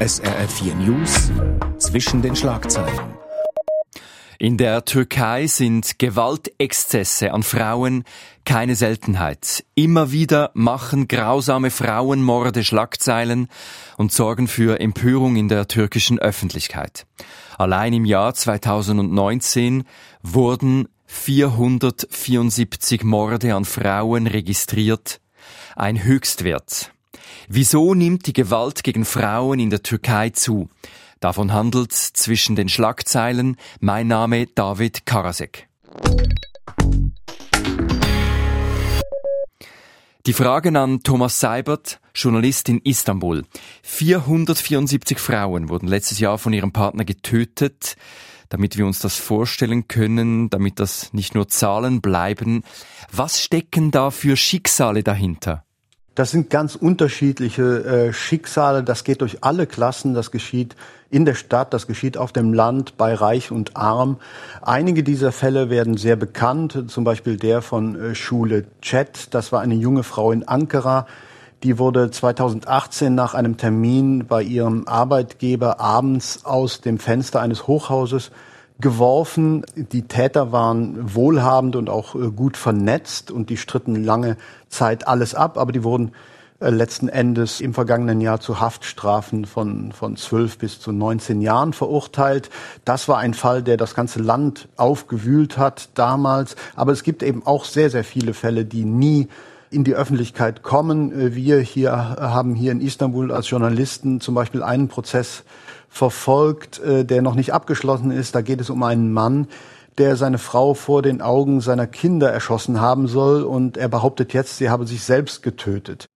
SRF 4 News zwischen den Schlagzeilen. In der Türkei sind Gewaltexzesse an Frauen keine Seltenheit. Immer wieder machen grausame Frauenmorde Schlagzeilen und sorgen für Empörung in der türkischen Öffentlichkeit. Allein im Jahr 2019 wurden 474 Morde an Frauen registriert, ein Höchstwert. Wieso nimmt die Gewalt gegen Frauen in der Türkei zu? Davon handelt zwischen den Schlagzeilen mein Name David Karasek. Die Fragen an Thomas Seibert, Journalist in Istanbul. 474 Frauen wurden letztes Jahr von ihrem Partner getötet. Damit wir uns das vorstellen können, damit das nicht nur Zahlen bleiben. Was stecken da für Schicksale dahinter? Das sind ganz unterschiedliche äh, Schicksale. Das geht durch alle Klassen. Das geschieht in der Stadt, das geschieht auf dem Land, bei Reich und Arm. Einige dieser Fälle werden sehr bekannt. Zum Beispiel der von äh, Schule Chet. Das war eine junge Frau in Ankara. Die wurde 2018 nach einem Termin bei ihrem Arbeitgeber abends aus dem Fenster eines Hochhauses geworfen. Die Täter waren wohlhabend und auch äh, gut vernetzt und die stritten lange Zeit alles ab, aber die wurden äh, letzten Endes im vergangenen Jahr zu Haftstrafen von, von 12 bis zu 19 Jahren verurteilt. Das war ein Fall, der das ganze Land aufgewühlt hat damals. Aber es gibt eben auch sehr, sehr viele Fälle, die nie in die Öffentlichkeit kommen. Äh, wir hier haben hier in Istanbul als Journalisten zum Beispiel einen Prozess verfolgt, äh, der noch nicht abgeschlossen ist. Da geht es um einen Mann, der seine Frau vor den Augen seiner Kinder erschossen haben soll und er behauptet jetzt, sie habe sich selbst getötet.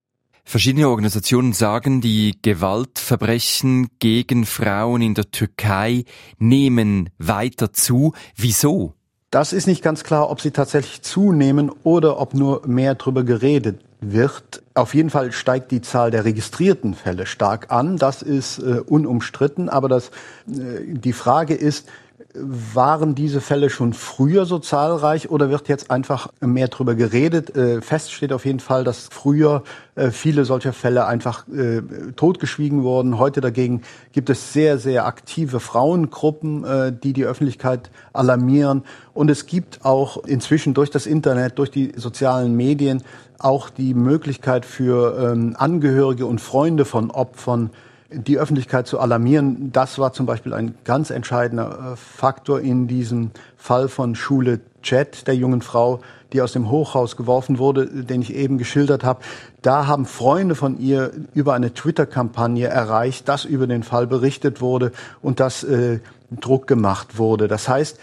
Verschiedene Organisationen sagen, die Gewaltverbrechen gegen Frauen in der Türkei nehmen weiter zu. Wieso? Das ist nicht ganz klar, ob sie tatsächlich zunehmen oder ob nur mehr darüber geredet wird. Auf jeden Fall steigt die Zahl der registrierten Fälle stark an. Das ist äh, unumstritten. Aber das, äh, die Frage ist, waren diese Fälle schon früher so zahlreich oder wird jetzt einfach mehr darüber geredet? Äh, fest steht auf jeden Fall, dass früher äh, viele solcher Fälle einfach äh, totgeschwiegen wurden. Heute dagegen gibt es sehr, sehr aktive Frauengruppen, äh, die die Öffentlichkeit alarmieren. Und es gibt auch inzwischen durch das Internet, durch die sozialen Medien auch die Möglichkeit für ähm, Angehörige und Freunde von Opfern, die Öffentlichkeit zu alarmieren. Das war zum Beispiel ein ganz entscheidender äh, Faktor in diesem Fall von Schule Chat, der jungen Frau, die aus dem Hochhaus geworfen wurde, den ich eben geschildert habe. Da haben Freunde von ihr über eine Twitter-Kampagne erreicht, dass über den Fall berichtet wurde und dass äh, Druck gemacht wurde. Das heißt,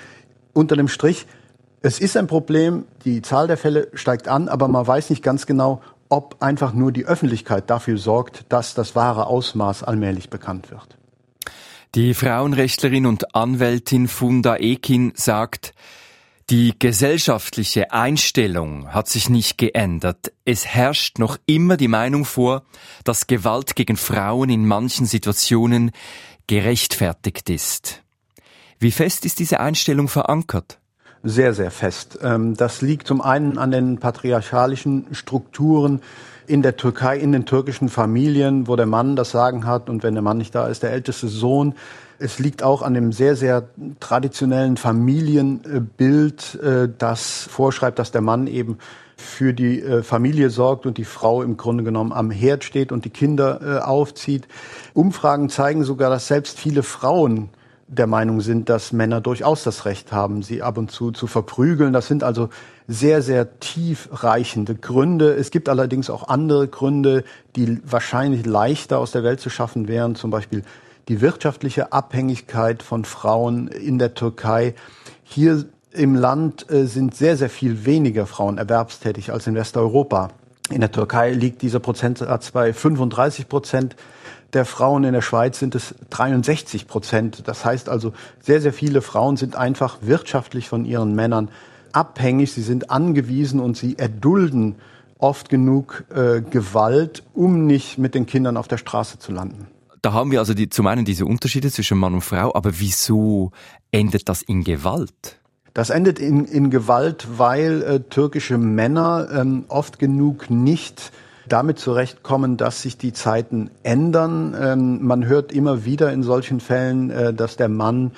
unter dem Strich, es ist ein Problem, die Zahl der Fälle steigt an, aber man weiß nicht ganz genau, ob einfach nur die Öffentlichkeit dafür sorgt, dass das wahre Ausmaß allmählich bekannt wird. Die Frauenrechtlerin und Anwältin Funda Ekin sagt, die gesellschaftliche Einstellung hat sich nicht geändert. Es herrscht noch immer die Meinung vor, dass Gewalt gegen Frauen in manchen Situationen gerechtfertigt ist. Wie fest ist diese Einstellung verankert? Sehr, sehr fest. Ähm, das liegt zum einen an den patriarchalischen Strukturen in der Türkei, in den türkischen Familien, wo der Mann das Sagen hat und wenn der Mann nicht da ist, der älteste Sohn. Es liegt auch an dem sehr, sehr traditionellen Familienbild, äh, das vorschreibt, dass der Mann eben für die äh, Familie sorgt und die Frau im Grunde genommen am Herd steht und die Kinder äh, aufzieht. Umfragen zeigen sogar, dass selbst viele Frauen der Meinung sind, dass Männer durchaus das Recht haben, sie ab und zu zu verprügeln. Das sind also sehr, sehr tiefreichende Gründe. Es gibt allerdings auch andere Gründe, die wahrscheinlich leichter aus der Welt zu schaffen wären, zum Beispiel die wirtschaftliche Abhängigkeit von Frauen in der Türkei. Hier im Land äh, sind sehr, sehr viel weniger Frauen erwerbstätig als in Westeuropa. In der Türkei liegt dieser Prozentsatz bei 35 Prozent der Frauen in der Schweiz sind es 63 Prozent. Das heißt also, sehr, sehr viele Frauen sind einfach wirtschaftlich von ihren Männern abhängig. Sie sind angewiesen und sie erdulden oft genug äh, Gewalt, um nicht mit den Kindern auf der Straße zu landen. Da haben wir also die, zum einen diese Unterschiede zwischen Mann und Frau, aber wieso endet das in Gewalt? Das endet in, in Gewalt, weil äh, türkische Männer ähm, oft genug nicht damit zurechtkommen, dass sich die Zeiten ändern. Ähm, man hört immer wieder in solchen Fällen, äh, dass der Mann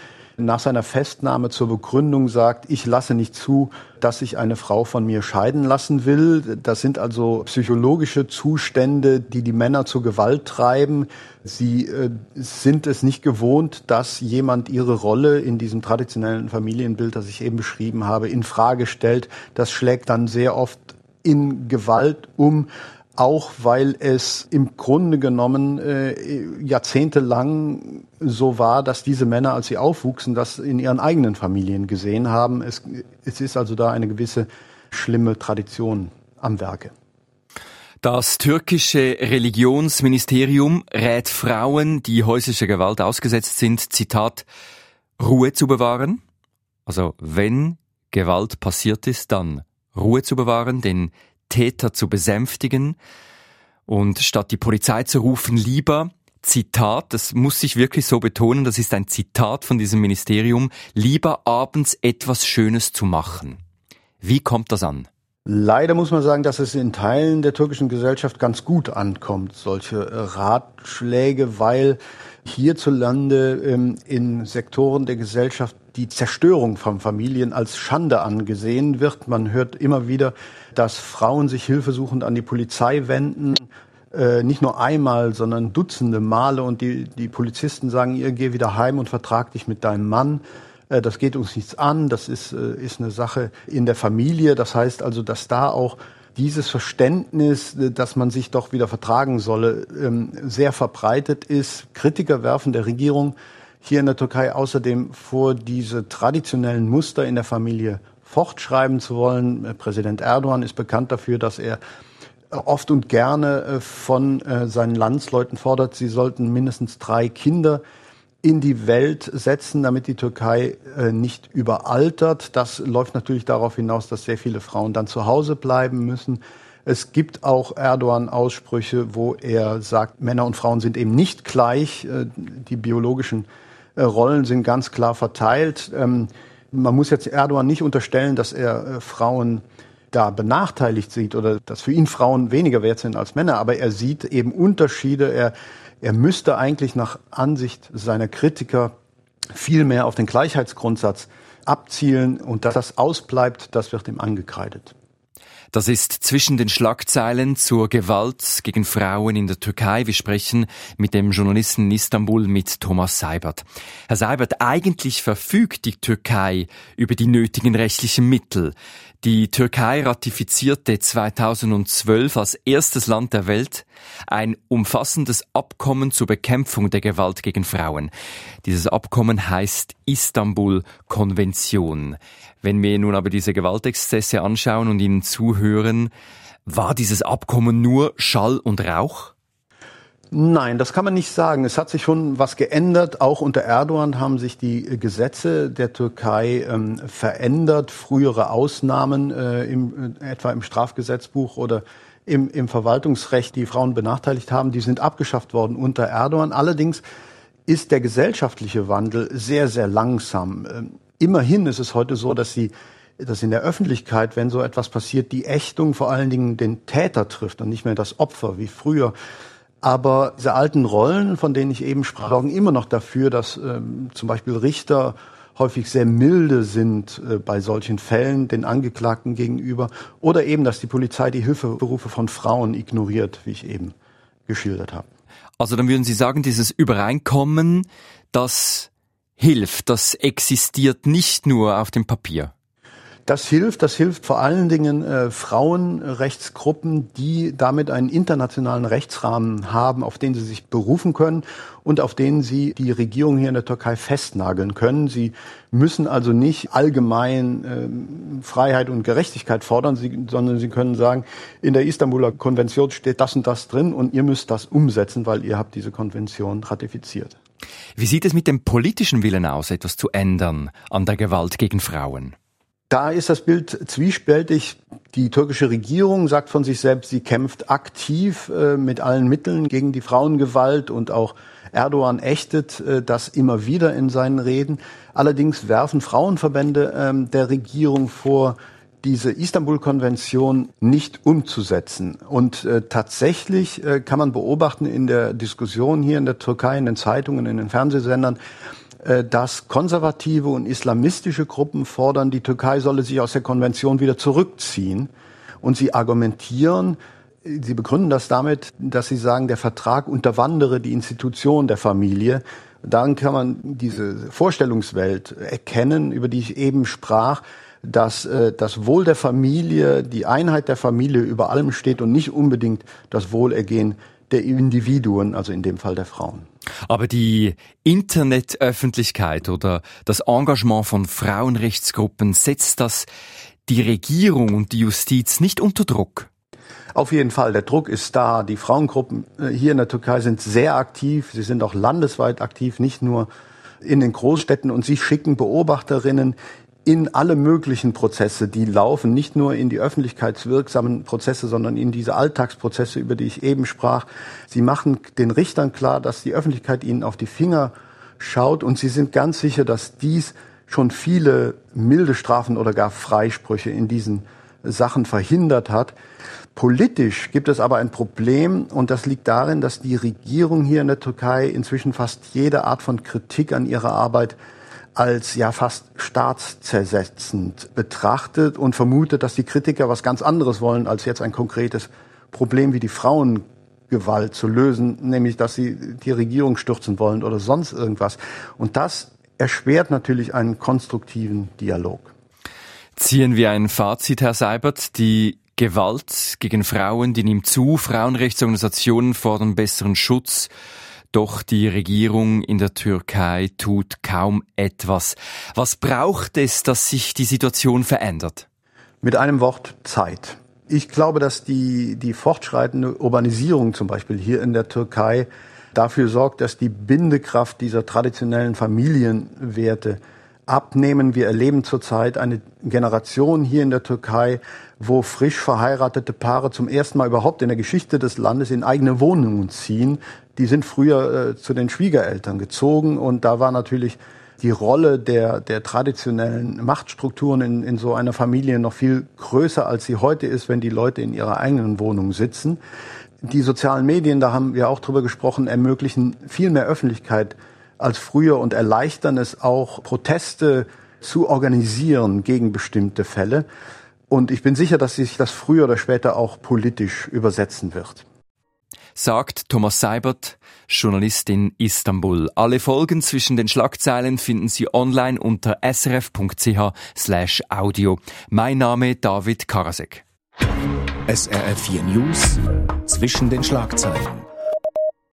nach seiner Festnahme zur Begründung sagt, ich lasse nicht zu, dass sich eine Frau von mir scheiden lassen will. Das sind also psychologische Zustände, die die Männer zur Gewalt treiben. Sie äh, sind es nicht gewohnt, dass jemand ihre Rolle in diesem traditionellen Familienbild, das ich eben beschrieben habe, in Frage stellt. Das schlägt dann sehr oft in Gewalt um auch weil es im Grunde genommen äh, jahrzehntelang so war, dass diese Männer, als sie aufwuchsen, das in ihren eigenen Familien gesehen haben. Es, es ist also da eine gewisse schlimme Tradition am Werke. Das türkische Religionsministerium rät Frauen, die häuslicher Gewalt ausgesetzt sind, Zitat, Ruhe zu bewahren. Also wenn Gewalt passiert ist, dann Ruhe zu bewahren, denn Täter zu besänftigen und statt die Polizei zu rufen, lieber Zitat, das muss ich wirklich so betonen, das ist ein Zitat von diesem Ministerium, lieber abends etwas Schönes zu machen. Wie kommt das an? Leider muss man sagen, dass es in Teilen der türkischen Gesellschaft ganz gut ankommt, solche Ratschläge, weil hierzulande ähm, in Sektoren der Gesellschaft die Zerstörung von Familien als Schande angesehen wird. Man hört immer wieder, dass Frauen sich hilfesuchend an die Polizei wenden. Äh, nicht nur einmal, sondern Dutzende Male und die, die Polizisten sagen, ihr geh wieder heim und vertrag dich mit deinem Mann. Äh, das geht uns nichts an, das ist, äh, ist eine Sache in der Familie. Das heißt also, dass da auch dieses Verständnis, äh, dass man sich doch wieder vertragen solle, ähm, sehr verbreitet ist. Kritiker werfen der Regierung hier in der Türkei außerdem vor, diese traditionellen Muster in der Familie fortschreiben zu wollen. Äh, Präsident Erdogan ist bekannt dafür, dass er oft und gerne von seinen Landsleuten fordert, sie sollten mindestens drei Kinder in die Welt setzen, damit die Türkei äh, nicht überaltert. Das läuft natürlich darauf hinaus, dass sehr viele Frauen dann zu Hause bleiben müssen. Es gibt auch Erdogan-Aussprüche, wo er sagt, Männer und Frauen sind eben nicht gleich. Äh, die biologischen äh, Rollen sind ganz klar verteilt. Ähm, man muss jetzt Erdogan nicht unterstellen, dass er äh, Frauen da benachteiligt sieht oder dass für ihn Frauen weniger wert sind als Männer, aber er sieht eben Unterschiede. Er er müsste eigentlich nach Ansicht seiner Kritiker viel mehr auf den Gleichheitsgrundsatz abzielen und dass das ausbleibt, das wird ihm angekreidet. Das ist zwischen den Schlagzeilen zur Gewalt gegen Frauen in der Türkei. Wir sprechen mit dem Journalisten in Istanbul mit Thomas Seibert. Herr Seibert, eigentlich verfügt die Türkei über die nötigen rechtlichen Mittel. Die Türkei ratifizierte 2012 als erstes Land der Welt ein umfassendes Abkommen zur Bekämpfung der Gewalt gegen Frauen. Dieses Abkommen heißt Istanbul-Konvention. Wenn wir nun aber diese Gewaltexzesse anschauen und ihnen zuhören, war dieses Abkommen nur Schall und Rauch? Nein, das kann man nicht sagen. Es hat sich schon was geändert. Auch unter Erdogan haben sich die Gesetze der Türkei ähm, verändert. Frühere Ausnahmen, äh, im, äh, etwa im Strafgesetzbuch oder im, im Verwaltungsrecht, die Frauen benachteiligt haben, die sind abgeschafft worden unter Erdogan. Allerdings ist der gesellschaftliche Wandel sehr, sehr langsam. Ähm, immerhin ist es heute so, dass sie dass in der Öffentlichkeit, wenn so etwas passiert, die Ächtung vor allen Dingen den Täter trifft und nicht mehr das Opfer wie früher. Aber diese alten Rollen, von denen ich eben sprach, sorgen immer noch dafür, dass ähm, zum Beispiel Richter häufig sehr milde sind äh, bei solchen Fällen den Angeklagten gegenüber oder eben, dass die Polizei die Hilfeberufe von Frauen ignoriert, wie ich eben geschildert habe. Also dann würden Sie sagen, dieses Übereinkommen, das hilft, das existiert nicht nur auf dem Papier. Das hilft, das hilft vor allen Dingen äh, Frauenrechtsgruppen, die damit einen internationalen Rechtsrahmen haben, auf den sie sich berufen können und auf den sie die Regierung hier in der Türkei festnageln können. Sie müssen also nicht allgemein äh, Freiheit und Gerechtigkeit fordern, sie, sondern sie können sagen, in der Istanbuler Konvention steht das und das drin und ihr müsst das umsetzen, weil ihr habt diese Konvention ratifiziert. Wie sieht es mit dem politischen Willen aus, etwas zu ändern an der Gewalt gegen Frauen? Da ist das Bild zwiespältig. Die türkische Regierung sagt von sich selbst, sie kämpft aktiv äh, mit allen Mitteln gegen die Frauengewalt und auch Erdogan ächtet äh, das immer wieder in seinen Reden. Allerdings werfen Frauenverbände ähm, der Regierung vor, diese Istanbul-Konvention nicht umzusetzen. Und äh, tatsächlich äh, kann man beobachten in der Diskussion hier in der Türkei, in den Zeitungen, in den Fernsehsendern, äh, dass konservative und islamistische Gruppen fordern, die Türkei solle sich aus der Konvention wieder zurückziehen. Und sie argumentieren, sie begründen das damit, dass sie sagen, der Vertrag unterwandere die Institution der Familie. Daran kann man diese Vorstellungswelt erkennen, über die ich eben sprach, dass äh, das Wohl der Familie, die Einheit der Familie über allem steht und nicht unbedingt das Wohlergehen der Individuen, also in dem Fall der Frauen. Aber die Internetöffentlichkeit oder das Engagement von Frauenrechtsgruppen setzt das die Regierung und die Justiz nicht unter Druck? Auf jeden Fall, der Druck ist da. Die Frauengruppen äh, hier in der Türkei sind sehr aktiv. Sie sind auch landesweit aktiv, nicht nur in den Großstädten. Und sie schicken Beobachterinnen in alle möglichen Prozesse, die laufen, nicht nur in die öffentlichkeitswirksamen Prozesse, sondern in diese Alltagsprozesse, über die ich eben sprach. Sie machen den Richtern klar, dass die Öffentlichkeit ihnen auf die Finger schaut und sie sind ganz sicher, dass dies schon viele milde Strafen oder gar Freisprüche in diesen Sachen verhindert hat. Politisch gibt es aber ein Problem und das liegt darin, dass die Regierung hier in der Türkei inzwischen fast jede Art von Kritik an ihrer Arbeit als ja fast staatszersetzend betrachtet und vermutet, dass die Kritiker was ganz anderes wollen, als jetzt ein konkretes Problem wie die Frauengewalt zu lösen, nämlich dass sie die Regierung stürzen wollen oder sonst irgendwas. Und das erschwert natürlich einen konstruktiven Dialog. Ziehen wir ein Fazit, Herr Seibert. Die Gewalt gegen Frauen, die nimmt zu. Frauenrechtsorganisationen fordern besseren Schutz doch die Regierung in der Türkei tut kaum etwas. Was braucht es, dass sich die Situation verändert? Mit einem Wort Zeit. Ich glaube, dass die, die fortschreitende Urbanisierung zum Beispiel hier in der Türkei dafür sorgt, dass die Bindekraft dieser traditionellen Familienwerte abnehmen. Wir erleben zurzeit eine Generation hier in der Türkei, wo frisch verheiratete Paare zum ersten Mal überhaupt in der Geschichte des Landes in eigene Wohnungen ziehen. Die sind früher äh, zu den Schwiegereltern gezogen und da war natürlich die Rolle der, der traditionellen Machtstrukturen in, in so einer Familie noch viel größer, als sie heute ist, wenn die Leute in ihrer eigenen Wohnung sitzen. Die sozialen Medien, da haben wir auch drüber gesprochen, ermöglichen viel mehr Öffentlichkeit als früher und erleichtern es auch, Proteste zu organisieren gegen bestimmte Fälle. Und ich bin sicher, dass sich das früher oder später auch politisch übersetzen wird. Sagt Thomas Seibert, Journalist in Istanbul. Alle Folgen zwischen den Schlagzeilen finden Sie online unter srf.ch slash audio. Mein Name David Karasek. SRF 4 News zwischen den Schlagzeilen.